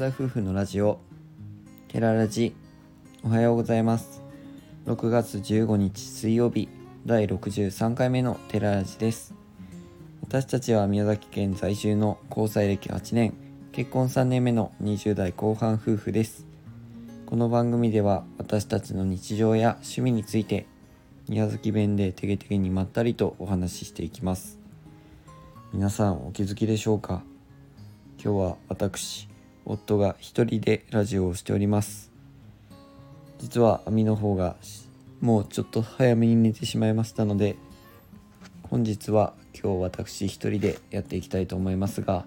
田夫婦のラジオテララジおはようございます。6月15日水曜日第63回目のテララジです。私たちは宮崎県在住の交際歴8年結婚3年目の20代後半夫婦です。この番組では私たちの日常や趣味について宮崎弁でてげてげにまったりとお話ししていきます。皆さんお気づきでしょうか？今日は私夫が一人でラジオをしております。実は網の方がもうちょっと早めに寝てしまいましたので本日は今日私一人でやっていきたいと思いますが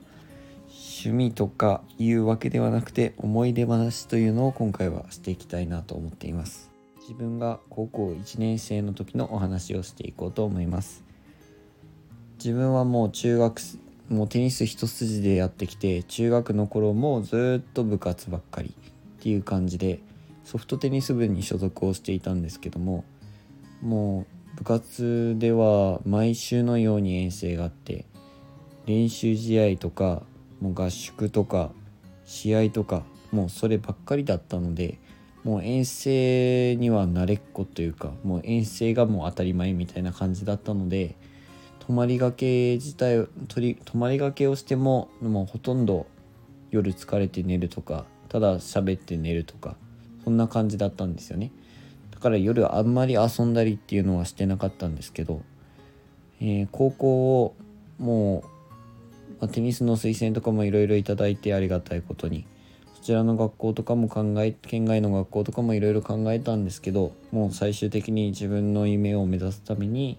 趣味とかいうわけではなくて思い出話というのを今回はしていきたいなと思っています。自分が高校1年生の時のお話をしていこうと思います。自分はもう中学もうテニス一筋でやってきて中学の頃もずっと部活ばっかりっていう感じでソフトテニス部に所属をしていたんですけどももう部活では毎週のように遠征があって練習試合とかもう合宿とか試合とかもうそればっかりだったのでもう遠征には慣れっこというかもう遠征がもう当たり前みたいな感じだったので泊まりがけ自体取り泊まりがけをしてももうほとんど夜疲れて寝るとかただ喋って寝るとかそんな感じだったんですよね。だから夜あんまり遊んだりっていうのはしてなかったんですけど、えー、高校をもう、まあ、テニスの推薦とかもいろいろいただいてありがたいことにそちらの学校とかも考え県外の学校とかもいろいろ考えたんですけどもう最終的に自分の夢を目指すために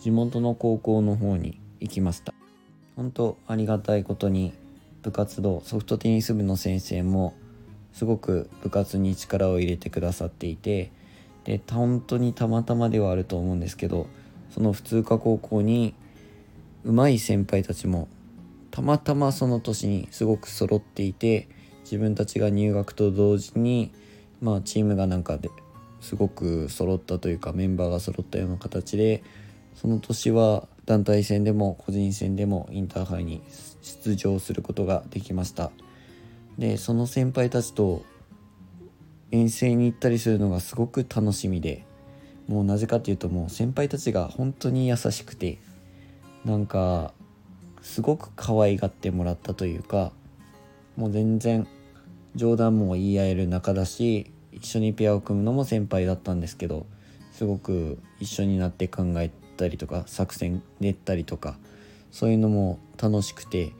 地元の高校の方に行きました。本当ありがたいことに部活動ソフトテニス部の先生もすごく部活に力を入れてくださっていてで本当にたまたまではあると思うんですけどその普通科高校に上手い先輩たちもたまたまその年にすごく揃っていて自分たちが入学と同時にまあチームがなんかですごく揃ったというかメンバーが揃ったような形でその年は団体戦でも個人戦でもインターハイに出場することができました。でその先輩たちと遠征に行ったりするのがすごく楽しみでもうなぜかっていうともう先輩たちが本当に優しくてなんかすごく可愛がってもらったというかもう全然冗談も言い合える仲だし一緒にペアを組むのも先輩だったんですけどすごく一緒になって考えてったりとか作戦練ったりとかそういうのも楽しくて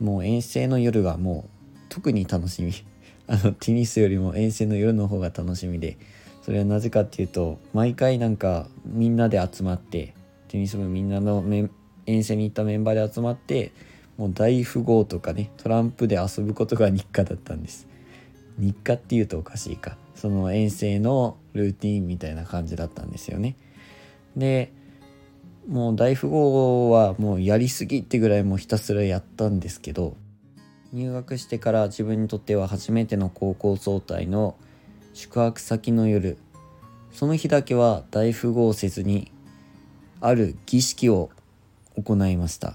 もう遠征の夜がもう特に楽しみ。あのテニスよりも遠征の夜の方が楽しみでそれはなぜかっていうと毎回なんかみんなで集まってテニス部みんなの遠征に行ったメンバーで集まってもう大富豪とかねトランプで遊ぶことが日課だったんです。日課っていうとおかしいか。その遠征のルーティンみたいな感じだったんですよね。でもう大富豪はもうやりすぎってぐらいもうひたすらやったんですけど入学してから自分にとっては初めての高校総体の宿泊先の夜その日だけは大富豪せずにある儀式を行いました。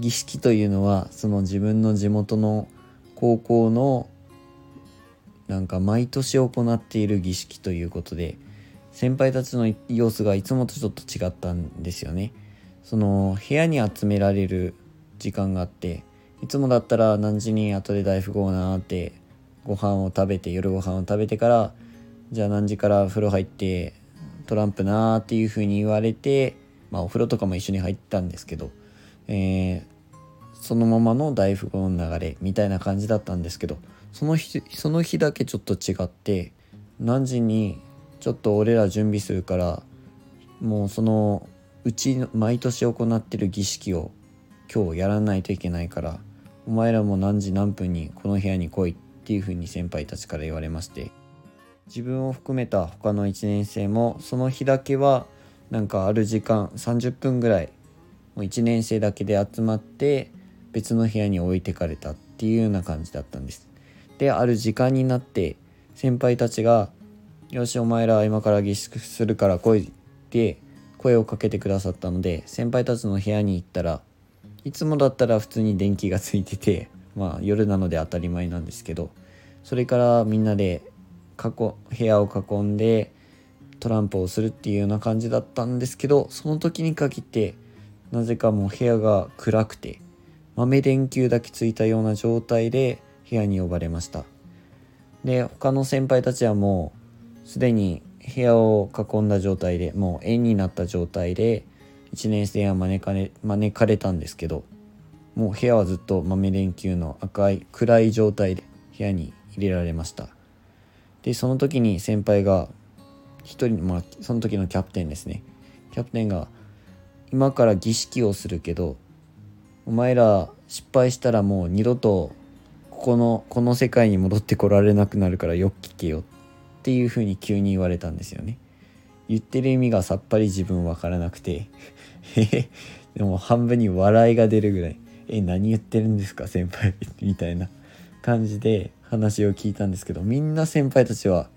儀式というのはその自分の地元の高校のなんか毎年行っている儀式ということで先輩たちの様子がいつもとちょっと違ったんですよね。その部屋に集められる時間があっていつもだったら何時に後で大富豪なってご飯を食べて夜ご飯を食べてからじゃあ何時から風呂入ってトランプなーっていう風に言われてまあお風呂とかも一緒に入ったんですけど、えー、そのままの大富豪の流れみたいな感じだったんですけどその日その日だけちょっと違って何時にちょっと俺ら準備するからもうそのうちの毎年行ってる儀式を今日やらないといけないからお前らも何時何分にこの部屋に来いっていう風に先輩たちから言われまして自分を含めた他の1年生もその日だけはなんかある時間30分ぐらいもう1年生だけで集まって別の部屋に置いてかれたっていうような感じだったんです。である時間になって先輩たちがよしお前ら今から儀式するから来いって声をかけてくださったので先輩たちの部屋に行ったらいつもだったら普通に電気がついててまあ夜なので当たり前なんですけどそれからみんなで囲部屋を囲んでトランプをするっていうような感じだったんですけどその時に限ってなぜかもう部屋が暗くて豆電球だけついたような状態で部屋に呼ばれました。で他の先輩たちはもうすでに部屋を囲んだ状態でもう円になった状態で1年生は招かれ招かれたんですけどもう部屋はずっと豆電球の赤い暗い状態で部屋に入れられました。でその時に先輩が一人まあその時のキャプテンですね。キャプテンが今から儀式をするけどお前ら失敗したらもう二度とここのこの世界に戻ってこられなくなるからよく聞けよって。っていう風に急に言われたんですよね。言ってる意味がさっぱり自分分からなくて。でも半分に笑いが出るぐらいえ何言ってるんですか先輩 みたいな感じで話を聞いたんですけどみんな先輩たちは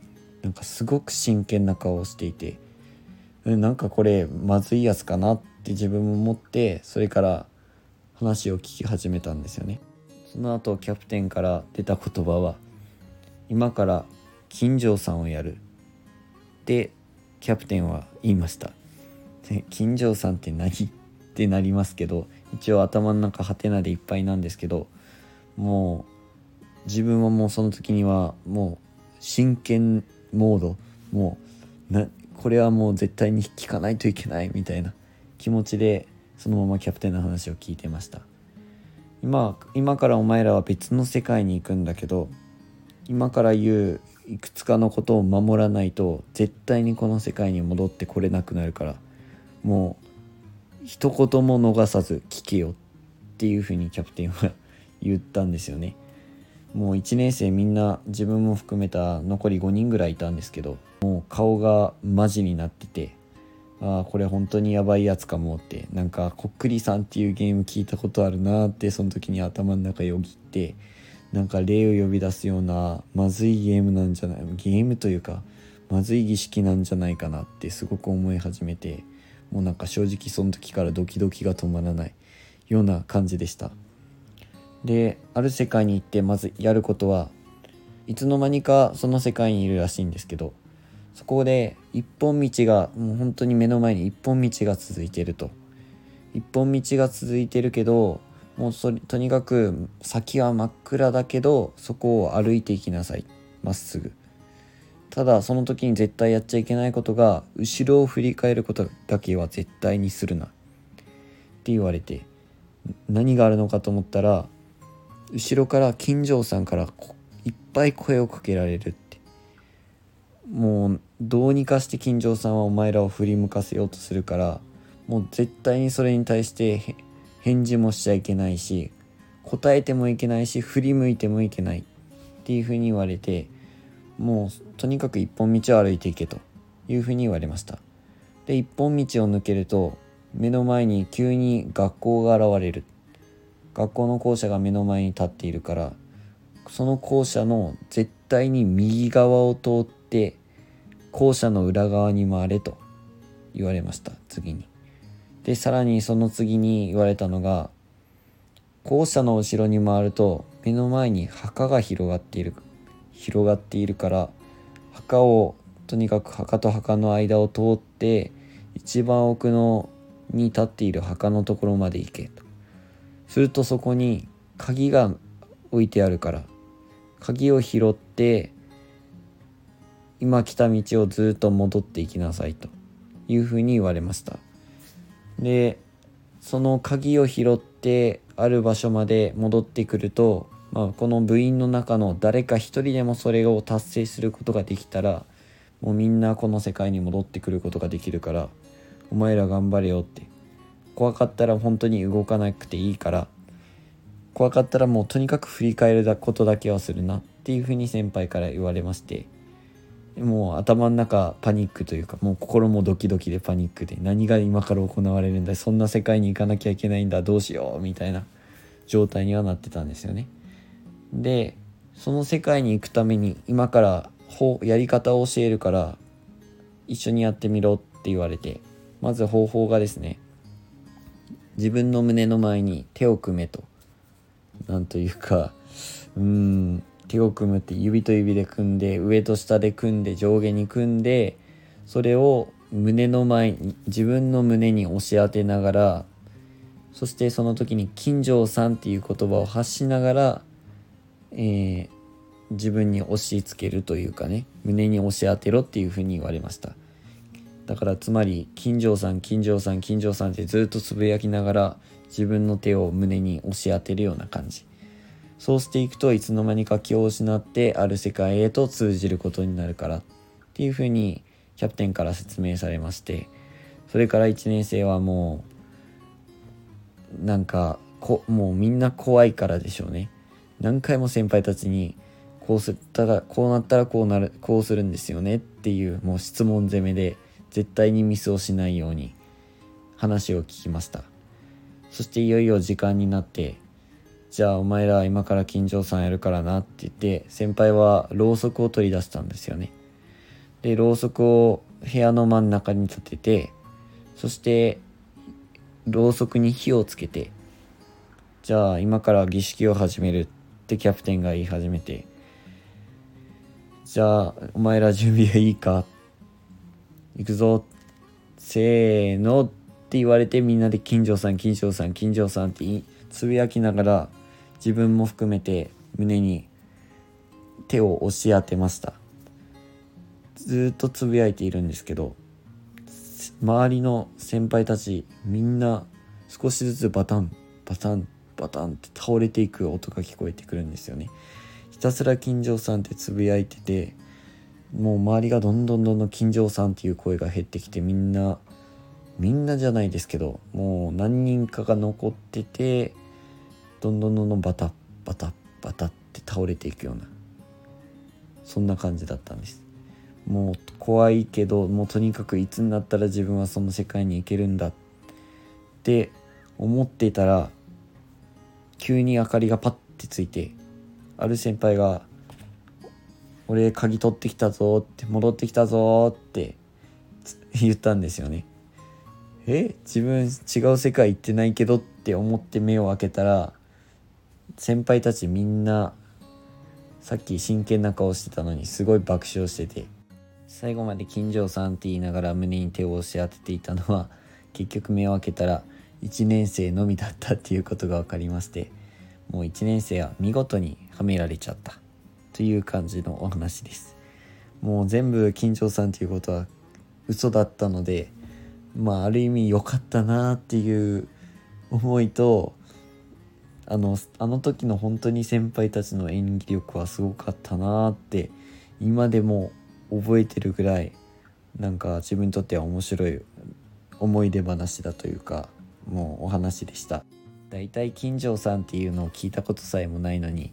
なんかすごく真剣な顔をしていてなんかこれまずいやつかなって自分も思ってそれから話を聞き始めたんですよね。その後キャプテンから出た言葉は今から金城さんをやる。ってキャプテンは言いました。金城さんって何？ってなりますけど一応頭の中ハテナでいっぱいなんですけどもう自分はもうその時にはもう真剣モード。もうなこれはもう絶対に聞かないといけないみたいな。気持ちでそのままキャプテンの話を聞いてました。今今からお前らは別の世界に行くんだけど今から言ういくつかのことを守らないと絶対にこの世界に戻ってこれなくなるからもう一言も逃さず聞けよっていうふうにキャプテンは言ったんですよね。もう1年生みんな自分も含めた残り5人ぐらいいたんですけどもう顔がマジになっててああこれ本当にやばいやつかもってなんかこっくりさんっていうゲーム聞いたことあるなってその時に頭の中よぎってなんか霊を呼び出すようなまずいゲームなんじゃないゲームというかまずい儀式なんじゃないかなってすごく思い始めてもうなんか正直その時からドキドキが止まらないような感じでした。である世界に行ってまずやることはいつの間にかその世界にいるらしいんですけどそこで一本道がもう本当に目の前に一本道が続いてると。一本道が続いてるけどもうとにかく先は真っ暗だけどそこを歩いていきなさい。まっすぐ。ただその時に絶対やっちゃいけないことが後ろを振り返ることだけは絶対にするな。って言われて何があるのかと思ったら後ろから金城さんからいっぱい声をかけられるって。もうどうにかして金城さんはお前らを振り向かせようとするからもう絶対にそれに対して返事もしちゃいけないし答えてもいけないし振り向いてもいけない。っていうふうに言われてもうとにかく一本道を歩いていけと。いうふうに言われました。で一本道を抜けると目の前に急に学校が現れる。学校の校舎が目の前に立っているからその校舎の絶対に右側を通って校舎の裏側に回れと言われました。次に。でさらにその次に言われたのが校舎の後ろに回ると目の前に墓が広がっている広がっているから墓をとにかく墓と墓の間を通って一番奥のに立っている墓のところまで行けと。するとそこに鍵が置いてあるから鍵を拾って今来た道をずっと戻っていきなさいというふうに言われました。でその鍵を拾ってある場所まで戻ってくると、まあ、この部員の中の誰か一人でもそれを達成することができたらもうみんなこの世界に戻ってくることができるからお前ら頑張れよって。怖かったら本当に動かなくていいから怖かったらもうとにかく振り返ることだけはするなっていうふうに先輩から言われましてもう頭の中パニックというかもう心もドキドキでパニックで何が今から行われるんだそんな世界に行かなきゃいけないんだどうしようみたいな状態にはなってたんですよね。でその世界に行くために今からやり方を教えるから一緒にやってみろって言われてまず方法がですね自分の胸の前に手を組めとなんというかうん手を組むって指と指で組んで上と下で組んで上下に組んでそれを胸の前に自分の胸に押し当てながらそしてその時に「金城さん」っていう言葉を発しながら、えー、自分に押し付けるというかね胸に押し当てろっていうふうに言われました。だからつまり「金城さん金城さん金城さん」ってずっとつぶやきながら自分の手を胸に押し当てるような感じ。そうしていくといつの間にか気を失ってある世界へと通じることになるからっていうふうにキャプテンから説明されましてそれから1年生はもうなんかこもうみんな怖いからでしょうね。何回も先輩たちにこうすったらこうなったらこうなるこうするんですよねっていうもう質問攻めで絶対にミスをしないように話を聞きました。そしていよいよ時間になってじゃあお前ら今から金城さんやるからなって言って先輩はろうそくを取り出したんですよね。でろうそくを部屋の真ん中に立ててそしてろうそくに火をつけてじゃあ今から儀式を始めるってキャプテンが言い始めてじゃあお前ら準備はいいか？行くぞ。せーのって言われてみんなで金城さん金城さん金城さんってつぶやきながら自分も含めて胸に手を押し当てました。ずっとつぶやいているんですけど周りの先輩たちみんな少しずつバタンバタンバタンって倒れていく音が聞こえてくるんですよね。ひたすら金城さんってつぶやいててもう周りがどんどんどんどん金城さんっていう声が減ってきてみんなみんなじゃないですけどもう何人かが残っててどんどんどんどんバタッバタッバタッって倒れていくようなそんな感じだったんですもう怖いけどもうとにかくいつになったら自分はその世界に行けるんだって思っていたら急に明かりがパッてついてある先輩が「俺鍵取ってきたぞ」って「戻ってきたぞ」って言ったんですよね。え？自分違う世界行ってないけどって思って目を開けたら先輩たちみんなさっき真剣な顔してたのにすごい爆笑してて最後まで金城さんって言いながら胸に手を押し当てていたのは結局目を開けたら1年生のみだったっていうことが分かりましてもう1年生は見事にはめられちゃった。という感じのお話です。もう全部金城さんっていうことは嘘だったのでまあある意味良かったなっていう思いとあのあの時の本当に先輩たちの演技力はすごかったなって今でも覚えてるぐらいなんか自分にとっては面白い思い出話だというかもうお話でした。だいたい金城さんっていうのを聞いたことさえもないのに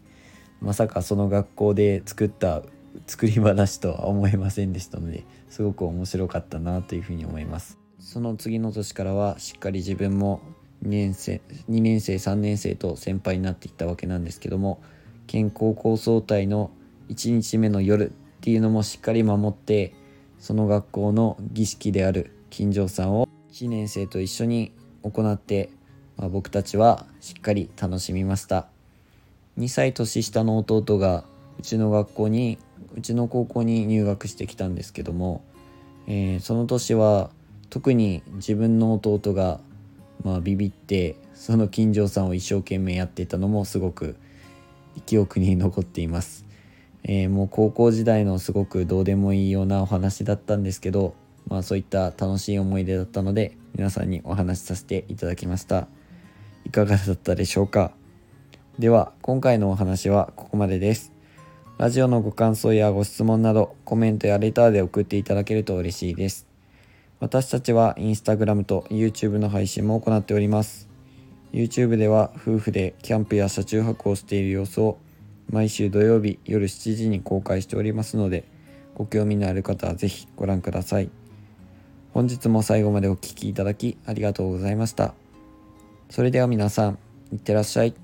まさかその学校で作った作り話とは思えませんでしたのですごく面白かったなというふうに思います。その次の年からはしっかり自分も2年生2年生3年生と先輩になっていったわけなんですけども県高校総体の1日目の夜っていうのもしっかり守ってその学校の儀式である金城さんを1年生と一緒に行って、まあ、僕たちはしっかり楽しみました。2歳年下の弟がうちの学校にうちの高校に入学してきたんですけども、えー、その年は特に自分の弟がまあビビってその金城さんを一生懸命やっていたのもすごく記憶に残っています、えー、もう高校時代のすごくどうでもいいようなお話だったんですけどまあそういった楽しい思い出だったので皆さんにお話しさせていただきました。いかがだったでしょうか？では今回のお話はここまでです。ラジオのご感想やご質問などコメントやレターで送っていただけると嬉しいです。私たちはインスタグラムと YouTube の配信も行っております。YouTube では夫婦でキャンプや車中泊をしている様子を毎週土曜日夜7時に公開しておりますのでご興味のある方はぜひご覧ください。本日も最後までお聴きいただきありがとうございました。それでは皆さんいってらっしゃい。